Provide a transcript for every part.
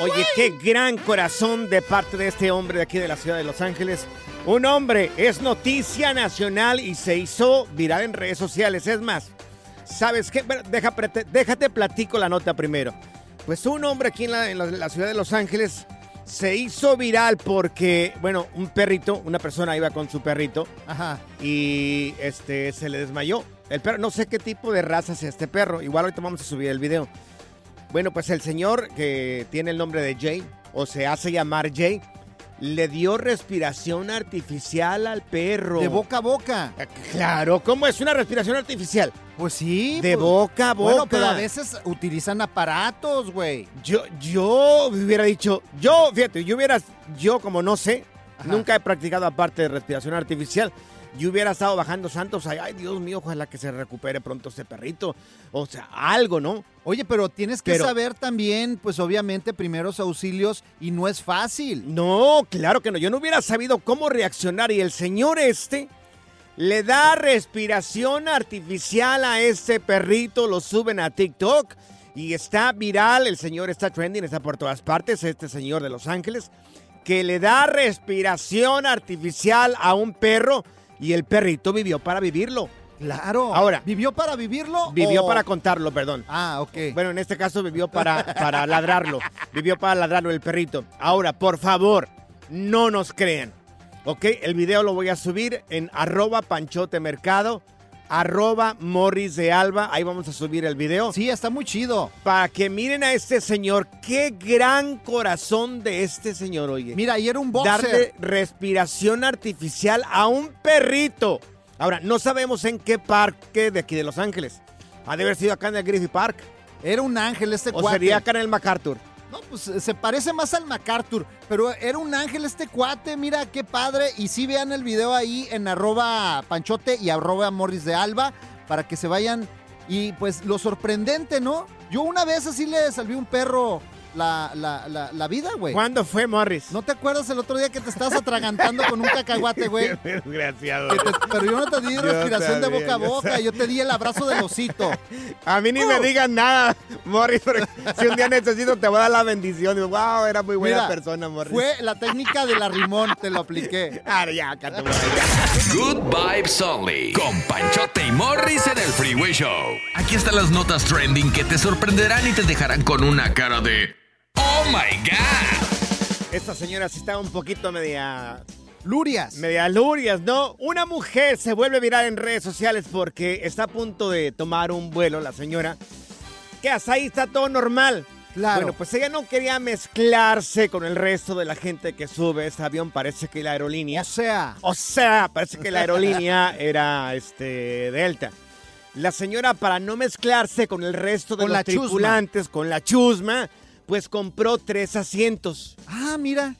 Oye, qué gran corazón de parte de este hombre de aquí de la ciudad de Los Ángeles. Un hombre es noticia nacional y se hizo viral en redes sociales. Es más, ¿sabes qué? Bueno, deja, déjate platico la nota primero. Pues un hombre aquí en la, en la- la ciudad de Los Ángeles se hizo viral porque, bueno, un perrito, una persona iba con su perrito Ajá. y este se le desmayó. El perro, no sé qué tipo de raza es este perro. Igual ahorita vamos a subir el video. Bueno, pues el señor que tiene el nombre de Jay, o se hace llamar Jay, le dio respiración artificial al perro. De boca a boca. Eh, Claro, ¿cómo es una respiración artificial? Pues sí. De pues- boca a boca. Bueno, pero a veces utilizan aparatos, güey. Yo, yo hubiera dicho, yo, fíjate, yo hubiera, yo como no sé, Ajá. nunca he practicado aparte de respiración artificial. Yo hubiera estado bajando santos, ay, ay, Dios mío, ojalá que se recupere pronto este perrito. O sea, algo, ¿no? Oye, pero tienes que Pero- saber también, pues obviamente, primeros auxilios y no es fácil. No, claro que no. Yo no hubiera sabido cómo reaccionar. Y el señor este le da respiración artificial a este perrito. Lo suben a TikTok y está viral. El señor está trending, está por todas partes. Este señor de Los Ángeles que le da respiración artificial a un perro y el perrito vivió para vivirlo. Claro. Ahora. ¿Vivió para vivirlo? Vivió o- para contarlo, perdón. Ah, ok. Bueno, en este caso vivió para, para ladrarlo. Vivió para ladrarlo el perrito. Ahora, por favor, no nos crean. ¿Ok? El video lo voy a subir en arroba panchotemercado, arroba morris de alba. Ahí vamos a subir el video. Sí, está muy chido. Para que miren a este señor. Qué gran corazón de este señor, oye. Mira, y era un boxer. Darle respiración artificial a un perrito. Ahora, no sabemos en qué parque de aquí de Los Ángeles. Ha de haber sido acá en el Griffith Park. Era un ángel este O cuate. sería acá en el MacArthur. No, pues se parece más al MacArthur, pero era un ángel este cuate, mira qué padre. Y sí vean el video ahí en arroba panchote y arroba morris de alba para que se vayan. Y pues lo sorprendente, ¿no? Yo una vez así le salvé un perro la, la, la, la vida, güey. ¿Cuándo fue, Morris? ¿No te acuerdas el otro día que te estabas atragantando con un cacahuate, güey? Desgraciado. Que te- pero yo no te di respiración de sabía, boca a yo boca, yo te di el abrazo del osito. A mí ni me digan nada, Morris, porque si un día necesito te voy a dar la bendición. Digo, wow, era muy buena Mira, persona, Morris. Fue la técnica del arrimón, te lo apliqué. Ah, ya, acá te voy. Good Vibes Only. Con Panchote y Morris en el Freeway Show. Aquí están las notas trending que te sorprenderán y te dejarán con una cara de. ¡Oh my God! Esta señora sí está un poquito media Lurias. Media lurias, ¿no? Una mujer se vuelve viral en redes sociales porque está a punto de tomar un vuelo, la señora. Que hasta ahí está todo normal. Claro. Bueno, pues ella no quería mezclarse con el resto de la gente que sube este avión. Parece que la aerolínea. O sea, O sea, parece que la aerolínea era este Delta. La señora, para no mezclarse con el resto de Con los la chusma. tripulantes, con la chusma, pues compró tres asientos. ah, mira.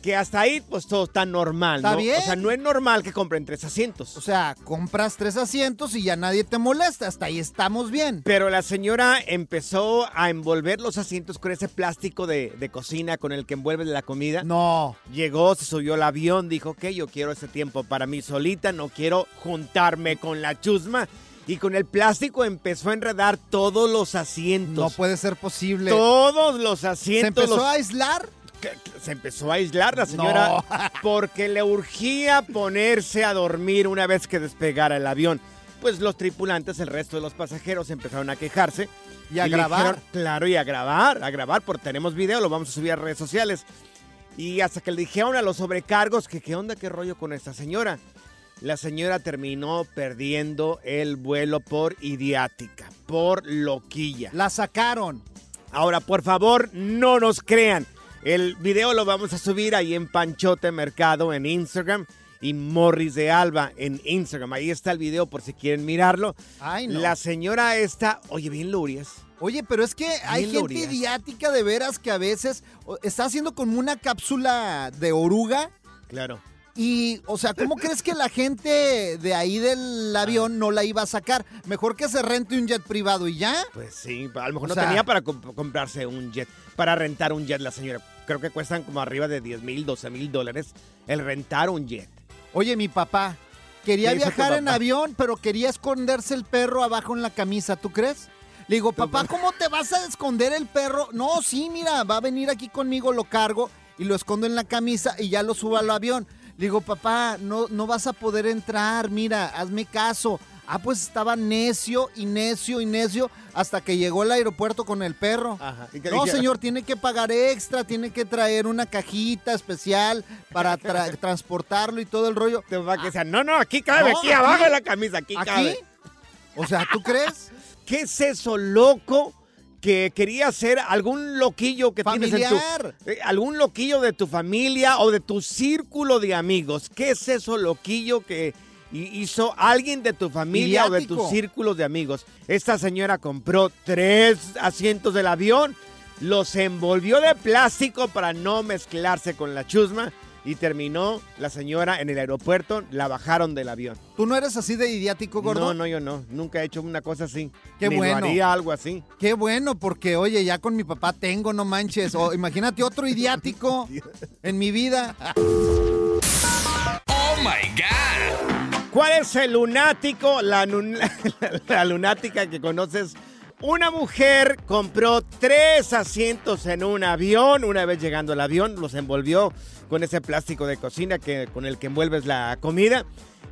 Que hasta ahí, pues todo está normal, Está ¿no? bien. O sea, no es normal que compren tres asientos. O sea, compras tres asientos y ya nadie te molesta. Hasta ahí estamos bien. Pero la señora empezó a envolver los asientos con ese plástico de, de cocina con el que envuelves la comida. No. Llegó, se subió al avión, dijo que yo quiero ese tiempo para mí solita, no quiero juntarme con la chusma. Y con el plástico empezó a enredar todos los asientos. No puede ser posible. Todos los ¿Se asientos. empezó los- a aislar? que- Se empezó a aislar la señora No. porque le urgía ponerse a dormir una vez que despegara el avión. Pues los tripulantes, el resto de los pasajeros empezaron a quejarse. Y a grabar. dijeron, claro, y a grabar, a grabar, porque tenemos video, lo vamos a subir a redes sociales. Y hasta que le dijeron a los sobrecargos que qué onda, qué rollo con esta señora. La señora terminó perdiendo el vuelo por idiática, por loquilla. La sacaron. Ahora, por favor, no nos crean. El video lo vamos a subir ahí en Panchote Mercado en Instagram y Morris de Alba en Instagram. Ahí está el video por si quieren mirarlo. Ay, no. La señora está, oye, bien Lurias. Oye, pero es que hay gente idiática de veras que a veces está haciendo como una cápsula de oruga. Claro. Y, o sea, ¿cómo crees que la gente de ahí del avión no la iba a sacar? Mejor que se rente un jet privado y ya. Pues sí, a lo mejor O no sea- tenía para comp- comprarse un jet, para rentar un jet la señora. Creo que cuestan como arriba de 10 mil, 12 mil dólares el rentar un jet. Oye, mi papá quería ¿Qué hizo tu viajar en avión, pero quería esconderse el perro abajo en la camisa, ¿tú crees? Le digo, papá, ¿cómo te vas a esconder el perro? No, sí, mira, va a venir aquí conmigo, lo cargo y lo escondo en la camisa y ya lo subo al avión. Le digo, papá, no, no vas a poder entrar, mira, hazme caso. Ah, pues estaba necio y necio y necio hasta que llegó al aeropuerto con el perro. Ajá. ¿Y qué No, señor, tiene que pagar extra, tiene que traer una cajita especial para tra- transportarlo y todo el rollo. Te va a que sea, no, no, aquí cabe, No, aquí, aquí. abajo de la camisa, aquí, ¿Aquí? cabe. O sea, ¿tú crees? ¿Qué es eso loco que quería ser algún loquillo que tienes en Familiar. tu... eh, algún loquillo de tu familia o de tu círculo de amigos? ¿Qué es eso loquillo que hi- hizo alguien de tu familia o de tu círculo de amigos? Esta señora compró tres asientos del avión, los envolvió de plástico para no mezclarse con la chusma y terminó la señora en el aeropuerto, la bajaron del avión. ¿Tú no eres así de idiático, gordo? No, no, yo no. Nunca he hecho una cosa así. Qué Ni bueno. Lo haría algo así. Qué bueno, porque oye, ya con mi papá tengo, no manches. O imagínate otro idiático en mi vida. ¡Oh, my God! ¿Cuál es el lunático, la, lunática que conoces? Una mujer compró tres asientos en un avión. Una vez llegando al avión, los envolvió con ese plástico de cocina que, con el que envuelves la comida.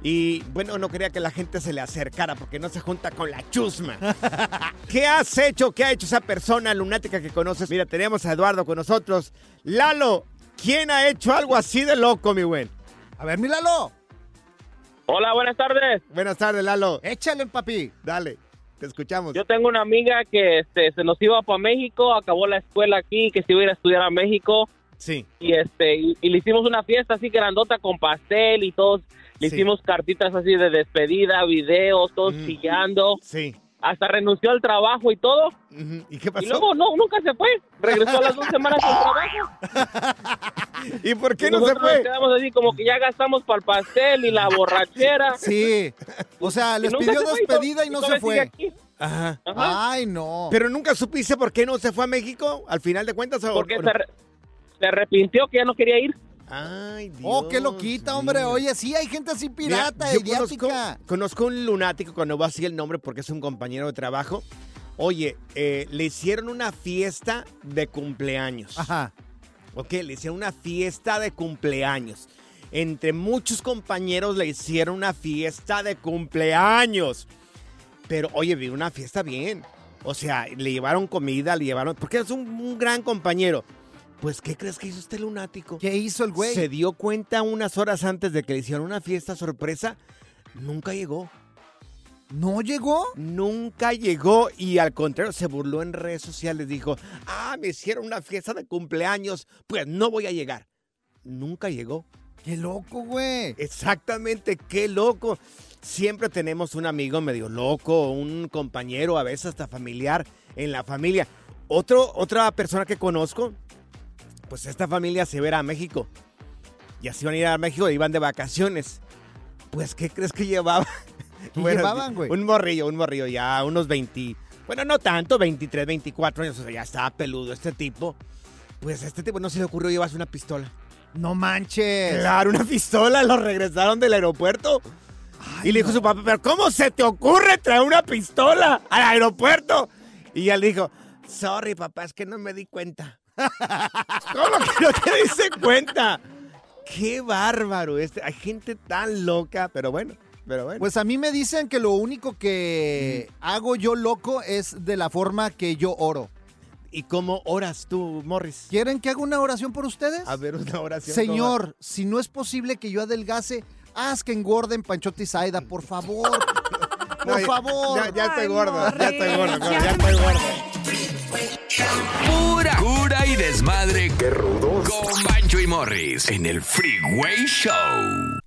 Y bueno, no quería que la gente se le acercara porque no se junta con la chusma. ¿Qué has hecho? ¿Qué ha hecho esa persona lunática que conoces? Mira, tenemos a Eduardo con nosotros. Lalo, ¿quién ha hecho algo así de loco, mi buen? A ver, míralo. Hola, buenas tardes. Buenas tardes, Lalo. Échale, papi. Dale, te escuchamos. Yo tengo una amiga que este, se nos iba para México, acabó la escuela aquí, que se iba a ir a estudiar a México Sí. y este y, y le hicimos una fiesta así grandota con pastel y todos le Sí. hicimos cartitas así de despedida, videos, todos Mm. chillando, Sí. hasta renunció al trabajo y todo. ¿Y qué pasó? y luego no nunca se fue, regresó a las dos semanas al trabajo. ¿Y por qué Y no se nosotros nos fue? quedamos así como que ya gastamos para el pastel y la borrachera. Sí. O sea, les pidió se fue despedida y no se fue. Ajá. Ajá. Ay, no. Pero nunca supiste por qué no se fue a México al final de cuentas. ¿o- porque o se, no? re- se arrepintió que ya no quería ir. Ay, Dios. Oh, qué loquita, hombre. Oye, sí, hay gente así Mira, pirata, yo conozco, conozco un lunático, cuando voy a decir el nombre porque es un compañero de trabajo. Oye, eh, le hicieron una fiesta de cumpleaños. Ajá. Ok, le hicieron una fiesta de cumpleaños. Entre muchos compañeros le hicieron una fiesta de cumpleaños. Pero, oye, vi una fiesta bien. O sea, le llevaron comida, le llevaron... Porque es un, un gran compañero. Pues, ¿qué crees que hizo este lunático? ¿Qué hizo el güey? Se dio cuenta unas horas antes de que le hicieron una fiesta sorpresa. Nunca llegó. ¿No llegó? Nunca llegó y al contrario se burló en redes sociales. Dijo, ah, me hicieron una fiesta de cumpleaños, pues no voy a llegar. Nunca llegó. Qué loco, güey. Exactamente, qué loco. Siempre tenemos un amigo medio loco, un compañero, a veces hasta familiar en la familia. Otro, otra persona que conozco, pues esta familia se verá a México. Y así van a ir a México, iban de vacaciones. Pues, ¿qué crees que llevaba? ¿Qué llevaban, güey? Un morrillo, un morrillo, ya unos 20, bueno, no tanto, 23, 24 años, o sea, ya estaba peludo este tipo. Pues a este tipo no se le ocurrió llevarse una pistola. No manches. Claro, una pistola, lo regresaron del aeropuerto. y le dijo su papá, pero ¿cómo se te ocurre traer una pistola al aeropuerto? Y él dijo, sorry papá, es que no me di cuenta. ¿Cómo que no te diste cuenta? Qué bárbaro este. Hay gente tan loca, pero bueno, pero bueno. Pues a mí me dicen que lo único que hago yo loco es de la forma que yo oro. ¿Y cómo oras tú, Morris? ¿Quieren que haga una oración por ustedes? A ver, una oración. Señor, si no es posible que yo adelgase, haz que engorden Panchote y Saida, por favor. por No, favor. Ya, ya estoy Ay, gordo, ya estoy gordo, ya ya estoy gordo. Pura cura y desmadre. ¡Qué rudos! Con Bancho y Morris en el Freeway Show.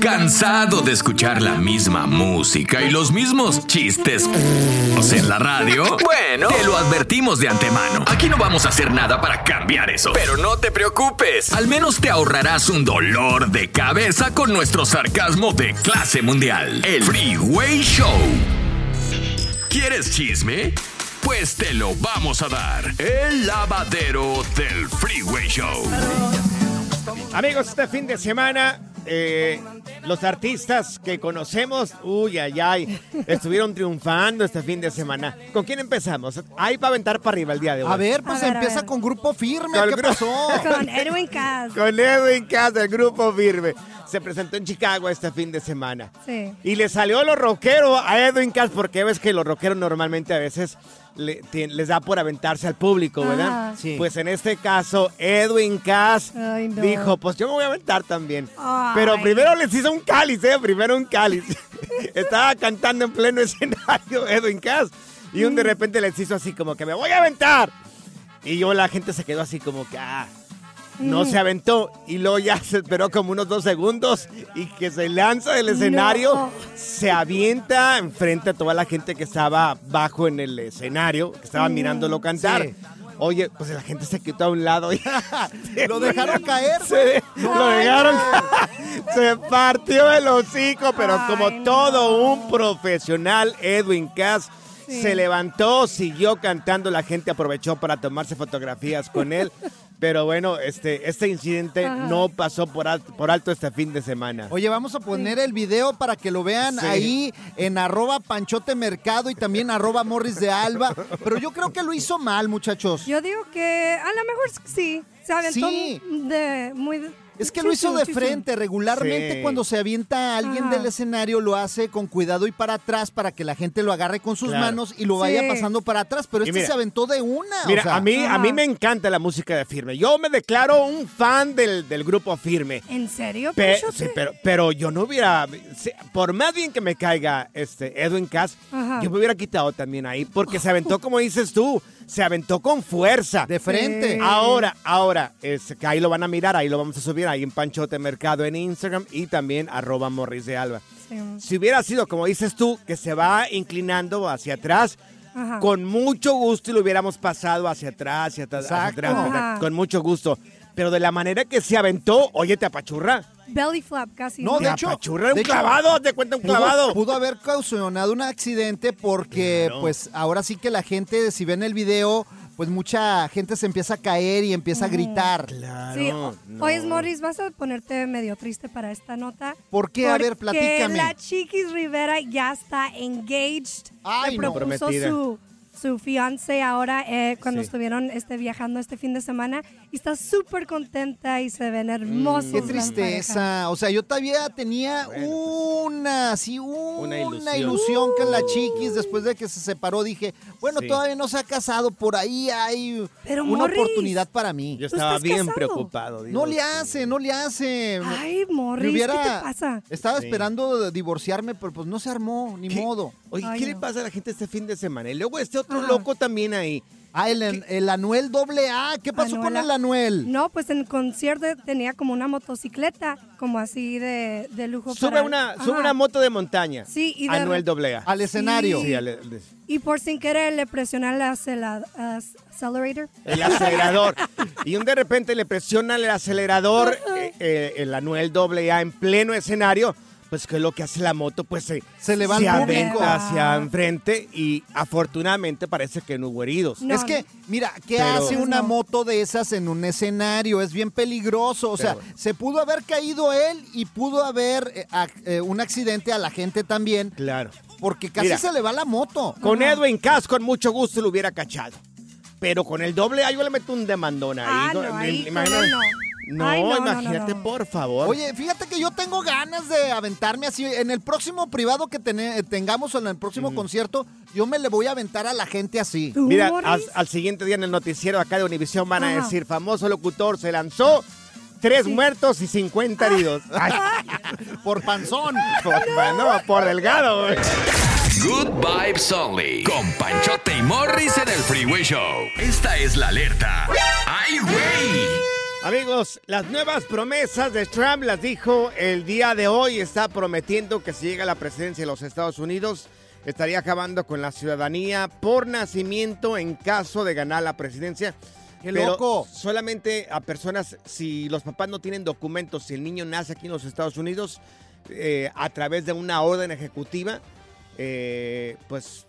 ¿Cansado de escuchar la misma música y los mismos chistes en la radio? Bueno, te lo advertimos de antemano. Aquí no vamos a hacer nada para cambiar eso. Pero no te preocupes. Al menos te ahorrarás un dolor de cabeza con nuestro sarcasmo de clase mundial. El Freeway Show. ¿Quieres chisme? Pues te lo vamos a dar. El lavadero del Freeway Show. Amigos, este fin de semana, eh, los artistas que conocemos, uy, ay, ay, estuvieron triunfando este fin de semana. ¿Con quién empezamos? Ahí para aventar para arriba el día de hoy. A ver, pues A ver, a empieza ver. con grupo firme. Con ¿Qué gru- pasó? Con Edwin Cass. Con Edwin Cass del grupo Firme. Se presentó en Chicago este fin de semana. Sí. Y le salió lo rockero a Edwin Cass, porque ves que los rockeros normalmente a veces le- les da por aventarse al público, ¿verdad? Sí. Pues en este caso, Edwin Cass Ay, no. dijo, pues yo me voy a aventar también. Ay. Pero primero les hizo un cáliz, ¿eh? Primero un cáliz. Estaba cantando en pleno escenario Edwin Cass. Y un de repente les hizo así como que me voy a aventar. Y yo la gente se quedó así como que, ah, no se aventó. Y luego ya se esperó como unos dos segundos y que se lanza del escenario, No. se avienta enfrente a toda la gente que estaba bajo en el escenario, que estaba mirándolo cantar. Sí. Oye, pues la gente se quedó a un lado y Lo dejaron caer, se, lo dejaron no. se partió el hocico, pero Ay, como no. todo un profesional, Edwin Cass Sí. se levantó, siguió cantando, la gente aprovechó para tomarse fotografías con él. Pero bueno, este, este incidente Ajá. no pasó por alto, por alto este fin de semana. Oye, vamos a poner el video para que lo vean Sí. ahí en arroba panchote mercado y también arroba morris de alba. Pero yo creo que lo hizo mal, muchachos. Yo digo que a lo mejor sí. Se aventó Sí. de muy. Es que lo hizo de frente. Regularmente Sí. cuando se avienta a alguien Ajá. del escenario lo hace con cuidado y para atrás para que la gente lo agarre con sus Claro. manos y lo vaya Sí. pasando para atrás. Pero Y este mira, se aventó de una. o Mira, sea, a, mí, a mí me encanta la música de Firme. Yo me declaro un fan del, del grupo Firme. ¿En serio, Pe- sí, pero, pero yo no hubiera, por más bien que me caiga este Edwin Cass, Ajá. yo me hubiera quitado también ahí, porque se aventó como dices tú, se aventó con fuerza. de frente. Ahora, ahora, es, que ahí lo van a mirar, ahí lo vamos a subir, ahí en Panchote Mercado en Instagram y también arroba Morris de Alba. Sí. Si hubiera sido, como dices tú, que se va inclinando hacia atrás, Ajá. con mucho gusto y lo hubiéramos pasado hacia atrás, hacia, atrás, hacia atrás, con mucho gusto. Pero de la manera que se aventó, oye, te apachurra. Belly flap casi. No, de hecho, apachurra un de hecho, clavado, te cuenta un Pudo, clavado. pudo haber causado un accidente porque, Claro. pues, ahora sí que la gente, si ven el video, pues mucha gente se empieza a caer y empieza a gritar. Claro. Sí, no. o- Oyes, Morris, vas a ponerte medio triste para esta nota. ¿Por qué? A ver, platícame. la Chiquis Rivera ya está engaged. Ay, Le no. propuso Prometida. su, su fiance ahora eh, cuando Sí. estuvieron este, viajando este fin de semana. Y está súper contenta y se ven hermosos. Qué la pareja. tristeza. O sea, yo todavía tenía una, así, una, ilusión. ilusión. con la chiquis después de que se separó. Dije, bueno, Sí. todavía no se ha casado, por ahí hay Pero, una Morris, oportunidad para mí. Yo ¿Tú estaba bien casado? preocupado. No le hace, no le hace. Ay, Morris, hubiera- ¿qué te pasa? Estaba Sí. esperando divorciarme, pero pues no se armó, ni ¿Qué? modo. Oye, Ay, ¿qué le pasa a la gente este fin de semana? Y luego este otro Ah. loco también ahí. Ah, el, el Anuel doble A. ¿Qué pasó con el Anuel? No, pues en el concierto tenía como una motocicleta, como así de, de lujo. Sube para- una, sube una moto de montaña. Sí, y de Anuel re- doble A. Al escenario. Sí, al- al- Y por sin querer le presioné el accelerator. el acelerador. y un de repente le presiona el acelerador eh, eh, el Anuel doble A en pleno escenario. Pues que es lo que hace la moto, pues se, Se le va aventa hacia enfrente y afortunadamente parece que no hubo heridos. No, es que, mira, ¿qué Pero- hace una No. moto de esas en un escenario? Es bien peligroso. O sea, Pero- se pudo haber caído él y pudo haber eh, eh, un accidente a la gente también, Claro. porque casi Mira. se le va la moto. Con Edwin Cass, con mucho gusto lo hubiera cachado. Pero con el doble A yo le meto un demandón ahí. Ah, No, no, me- ahí imagínate- no. No, Ay, no, no, no, imagínate, no. por favor. Oye, fíjate que yo tengo ganas de aventarme así. En el próximo privado que tene- tengamos o en el próximo concierto, yo me le voy a aventar a la gente así. ¿Tú, Mira, al, al siguiente día en el noticiero acá de Univisión van a Ajá. decir, famoso locutor, se lanzó, tres muertos y 50 heridos. Ay, Por panzón. por, no, por delgado. Good Vibes Only. Con Panchote y Morris en el Freeway Show. Esta es la alerta. ¡Ay, güey! Amigos, las nuevas promesas de Trump las dijo el día de hoy. Está prometiendo que si llega a la presidencia de los Estados Unidos, estaría acabando con la ciudadanía por nacimiento en caso de ganar la presidencia. ¡Qué Pero loco! Solamente a personas, si los papás no tienen documentos, si el niño nace aquí en los Estados Unidos, eh, a través de una orden ejecutiva, eh, pues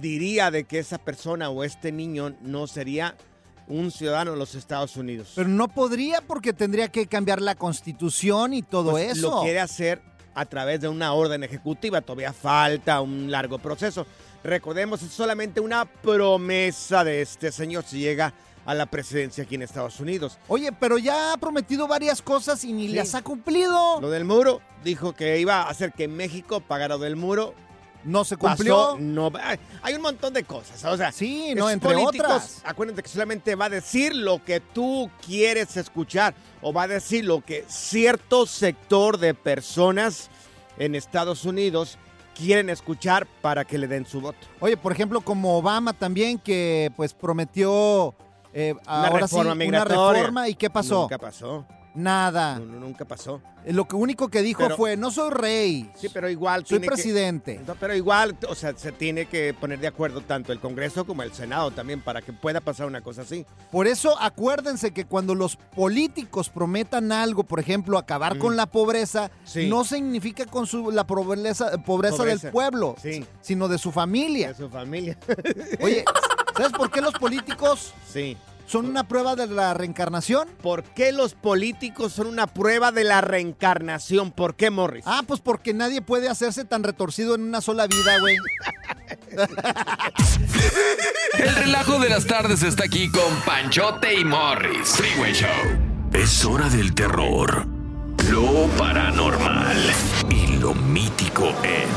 diría de que esa persona o este niño no sería un ciudadano de los Estados Unidos. Pero no podría porque tendría que cambiar la constitución y todo Pues, eso. Lo quiere hacer a través de una orden ejecutiva. Todavía falta un largo proceso. Recordemos, es solamente una promesa de este señor si llega a la presidencia aquí en Estados Unidos. Oye, pero ya ha prometido varias cosas y ni Sí. las ha cumplido. Lo del muro, dijo que iba a hacer que México pagara lo del muro. No se Pasó, cumplió. no, ay, hay un montón de cosas. O sea, Sí, no, entre otras. Acuérdate que solamente va a decir lo que tú quieres escuchar o va a decir lo que cierto sector de personas en Estados Unidos quieren escuchar para que le den su voto. Oye, por ejemplo, como Obama también, que pues prometió eh, Una ahora reforma sí, migratoria. una reforma. ¿Y qué pasó? Nunca pasó. Nada. No, no, nunca pasó. Eh, Lo que único que dijo Pero- fue, no soy rey, Sí, pero igual soy tiene que- presidente. No, pero igual, o sea, se tiene que poner de acuerdo tanto el Congreso como el Senado también para que pueda pasar una cosa así. Por eso acuérdense que cuando los políticos prometan algo, por ejemplo, acabar Mm. con la pobreza, Sí. no significa con su, la pobreza, pobreza, Pobreza. del pueblo, Sí. sino de su familia. De su familia. Oye, ¿sabes por qué los políticos sí. Son una prueba de la reencarnación? ¿Por qué los políticos son una prueba de la reencarnación? ¿Por qué, Morris? Ah, pues porque nadie puede hacerse tan retorcido en una sola vida, güey. El relajo de las tardes está aquí con Panchote y Morris. Freeway Show. Es hora del terror, lo paranormal y lo mítico en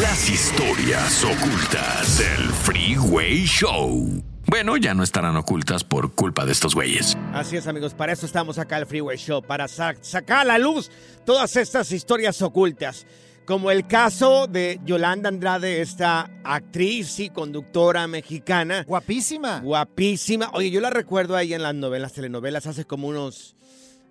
las historias ocultas del Freeway Show. Bueno, ya no estarán ocultas por culpa de estos güeyes. Así es, amigos, para eso estamos acá el Freeway Show, para sa- sacar a la luz todas estas historias ocultas. Como el caso de Yolanda Andrade, esta actriz y conductora mexicana. Guapísima. Guapísima. Oye, yo la recuerdo ahí en las novelas, telenovelas, hace como unos.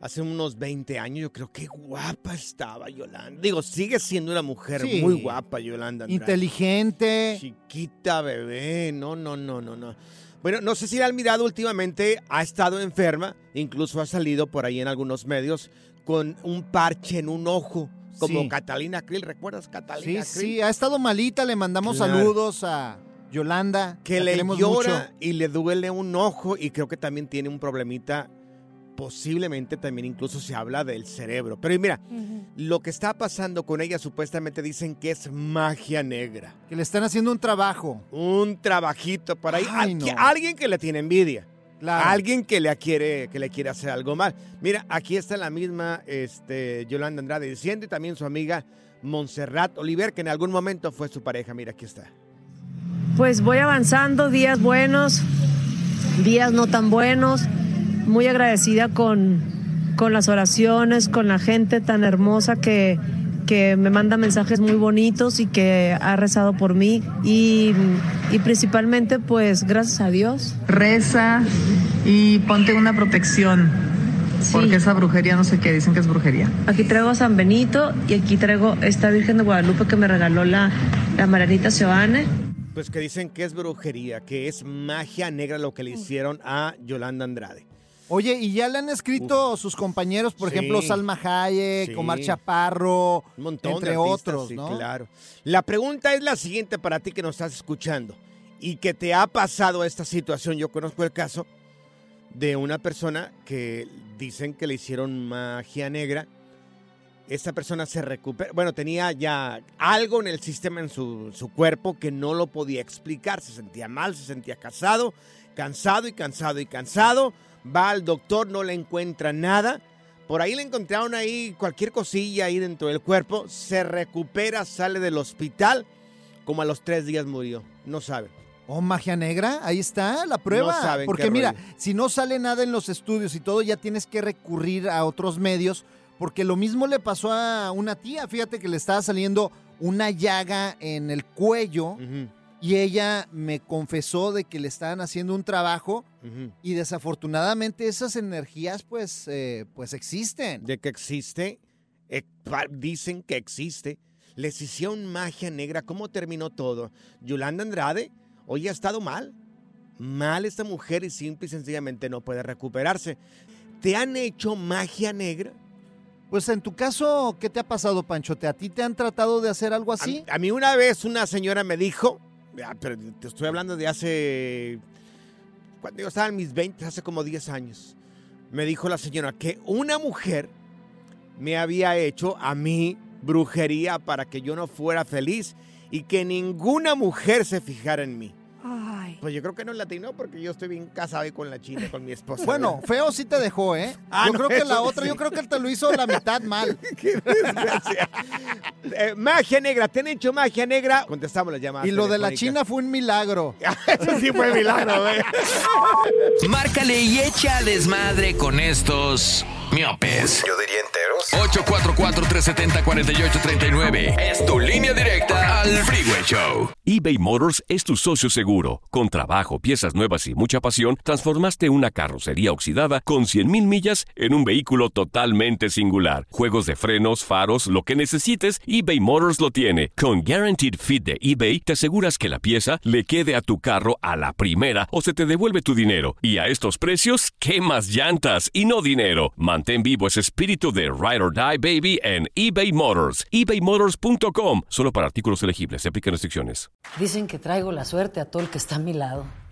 Hace unos 20 años, yo creo que guapa estaba Yolanda. Digo, sigue siendo una mujer Sí. muy guapa, Yolanda Andrade. Inteligente. Chiquita bebé, no, no, no, no, no. Bueno, no sé si la han mirado últimamente, ha estado enferma, incluso ha salido por ahí en algunos medios con un parche en un ojo, como Sí. Catalina Krill, ¿recuerdas Sí, Catalina sí, Krill? ha estado malita, le mandamos Claro. saludos a Yolanda. Que le llora mucho. y le duele un ojo y creo que también tiene un problemita, posiblemente también incluso se habla del cerebro. Pero mira, lo que está pasando con ella supuestamente dicen que es magia negra. Que le están haciendo un trabajo. Un trabajito por ahí. Ay, Al- no. que- Alguien que le tiene envidia. Claro. Alguien que le quiere, que le quiere hacer algo mal. Mira, aquí está la misma este, Yolanda Andrade diciendo y también su amiga Montserrat Oliver, que en algún momento fue su pareja. Mira, aquí está. Pues voy avanzando, días buenos, días no tan buenos, muy agradecida con, con las oraciones, con la gente tan hermosa que, que me manda mensajes muy bonitos y que ha rezado por mí y, y principalmente pues gracias a Dios. Reza y ponte una protección. Porque esa brujería, no sé qué, dicen que es brujería. Aquí traigo a San Benito y aquí traigo esta Virgen de Guadalupe que me regaló la, la Marianita Seoane. Pues que dicen que es brujería, que es magia negra lo que le hicieron a Yolanda Andrade. Oye, y ya le han escrito sus compañeros, por Sí. ejemplo, Salma Hayek, Sí. Omar Chaparro, Un montón entre de artistas, otros, sí, ¿no? Claro. La pregunta es la siguiente para ti que nos estás escuchando y que te ha pasado esta situación. Yo conozco el caso de una persona que dicen que le hicieron magia negra. Esta persona se recupera, bueno, tenía ya algo en el sistema, en su, su cuerpo que no lo podía explicar. Se sentía mal, se sentía cansado, cansado y cansado y cansado. Va al doctor, no le encuentra nada. Por ahí le encontraron ahí cualquier cosilla ahí dentro del cuerpo. Se recupera, sale del hospital. Como a los tres días murió. No saben. Oh, magia negra, ahí está la prueba. No saben Porque mira, rollo. si no sale nada en los estudios y todo, ya tienes que recurrir a otros medios. Porque lo mismo le pasó a una tía. Fíjate que le estaba saliendo una llaga en el cuello y ella me confesó de que le estaban haciendo un trabajo y desafortunadamente esas energías pues, eh, pues existen. De que existe, eh, dicen que existe. Les hicieron magia negra. ¿Cómo terminó todo? Yolanda Andrade hoy ha estado mal. Mal esta mujer y simple y sencillamente no puede recuperarse. ¿Te han hecho magia negra? Pues en tu caso, ¿qué te ha pasado, Panchote? ¿A ti te han tratado de hacer algo así? A, a mí una vez una señora me dijo, ah, pero te estoy hablando de hace, cuando yo estaba en mis 20, hace como 10 años, me dijo la señora que una mujer me había hecho a mí brujería para que yo no fuera feliz y que ninguna mujer se fijara en mí. Pues yo creo que no latino porque yo estoy bien casado y con la china, con mi esposa. Bueno, feo sí te dejó, ¿eh? Ah, yo no, creo que la otra, sí. yo creo que te lo hizo la mitad mal. Qué desgracia. Eh, magia negra, ¿te han hecho magia negra? Contestamos las llamadas. Y lo de la. China fue un milagro. Eso sí fue milagro, güey. Márcale y echa desmadre con estos miopes. Yo diría enteros. 844-370-4839. Es tu línea directa al Freeway Show. eBay Motors es tu socio seguro. Con trabajo, piezas nuevas y mucha pasión, transformaste una carrocería oxidada con 100.000 millas en un vehículo totalmente singular. Juegos de frenos, faros, lo que necesites, eBay Motors lo tiene. Con Guaranteed Fit de eBay, te aseguras que la pieza le quede a tu carro a la primera o se te devuelve tu dinero. Y a estos precios, ¿qué más llantas y no dinero? Mantén vivo ese espíritu de Ride or Die Baby en eBay Motors. ebaymotors.com. Solo para artículos elegibles. Se aplican restricciones. Dicen que traigo la suerte a todo el que está a mi lado.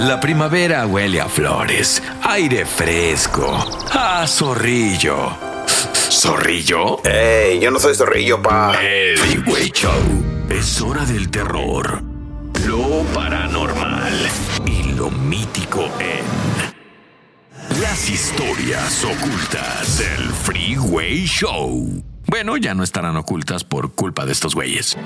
La primavera huele a flores, aire fresco, a zorrillo. ¿Zorrillo? ¡Ey! Yo no soy zorrillo, pa. El Freeway Show. Es hora del terror, lo paranormal y lo mítico en las historias ocultas del Freeway Show. Bueno, ya no estarán ocultas por culpa de estos güeyes.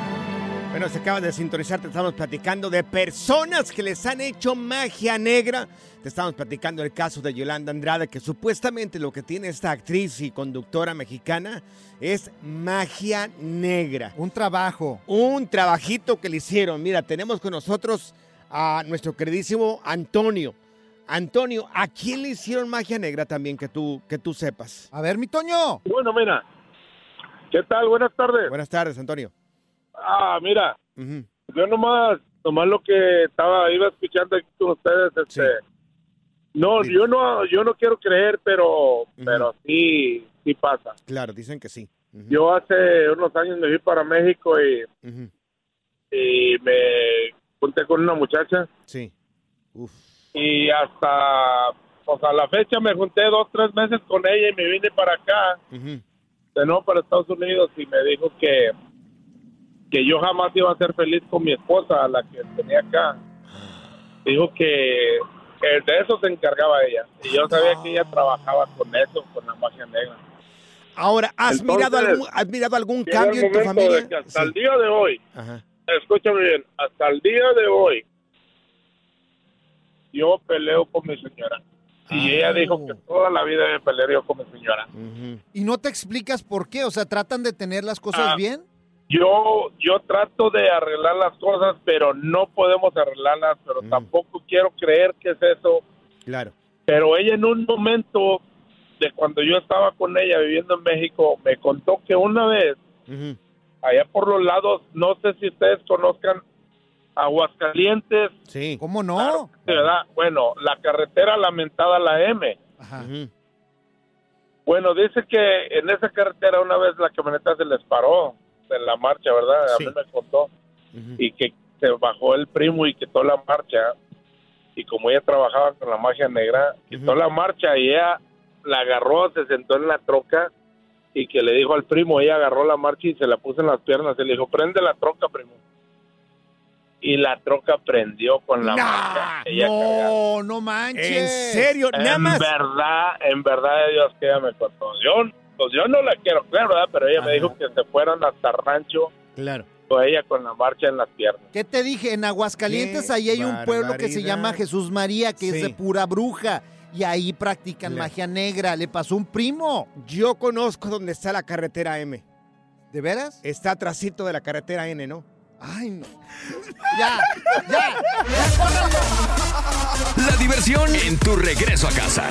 Bueno, se acaba de sintonizar, te estamos platicando de personas que les han hecho magia negra. Te estamos platicando el caso de Yolanda Andrade, que supuestamente lo que tiene esta actriz y conductora mexicana es magia negra. Un trabajo. Un trabajito que le hicieron. Mira, tenemos con nosotros a nuestro queridísimo Antonio. Antonio, ¿a quién le hicieron magia negra también que tú, que tú sepas? A ver, mi Toño. Bueno, mira. ¿Qué tal? Buenas tardes. Buenas tardes, Antonio. Ah, mira. Yo nomás, nomás lo que estaba, iba escuchando aquí con ustedes, este. No, yo no, yo no quiero creer, pero, pero sí, sí pasa. Claro, dicen que sí. Yo hace unos años me fui para México y, y me junté con una muchacha. Sí. Y hasta, pues a la fecha me junté dos, tres meses con ella y me vine para acá, de nuevo para Estados Unidos y me dijo que, que yo jamás iba a ser feliz con mi esposa, la que tenía acá. Dijo que, que de eso se encargaba ella. Y yo sabía que ella trabajaba con eso, con la magia negra. Ahora, ¿has, Entonces, mirado, algún, ¿has mirado algún cambio en tu familia? de que hasta Sí. el día de hoy, Ajá. escúchame bien, hasta el día de hoy, yo peleo con mi señora. Y ella dijo que toda la vida me pelearía con mi señora. Y no te explicas por qué, o sea, tratan de tener las cosas Ah. bien. Yo, yo trato de arreglar las cosas, pero no podemos arreglarlas, pero tampoco quiero creer que es eso. Claro. Pero ella en un momento de cuando yo estaba con ella viviendo en México, me contó que una vez, allá por los lados, no sé si ustedes conozcan Aguascalientes. Sí. ¿Cómo no? ¿verdad? Bueno, la carretera lamentada, la M. Bueno, dice que en esa carretera una vez la camioneta se les paró en la marcha, ¿verdad? A Sí. mí me contó. Y que se bajó el primo y quitó la marcha. Y como ella trabajaba con la magia negra, quitó la marcha y ella la agarró, se sentó en la troca y que le dijo al primo, ella agarró la marcha y se la puso en las piernas y le dijo, prende la troca, primo. Y la troca prendió con la marcha. Ella No, no manches. ¿En serio? Nada en más. verdad, en verdad de Dios que ella me contó. Yo, pues yo no la quiero creer, ¿verdad? Pero ella me dijo que se fueran hasta rancho Claro. con ella con la marcha en las piernas. ¿Qué te dije? En Aguascalientes Qué ahí hay un pueblo que se llama Jesús María, que es de pura bruja. Y ahí practican Le- magia negra. Le pasó un primo. Yo conozco dónde está la carretera M. ¿De veras? Está atrásito de la carretera N, ¿no? Ay, no. Ya, ya. La diversión en tu regreso a casa.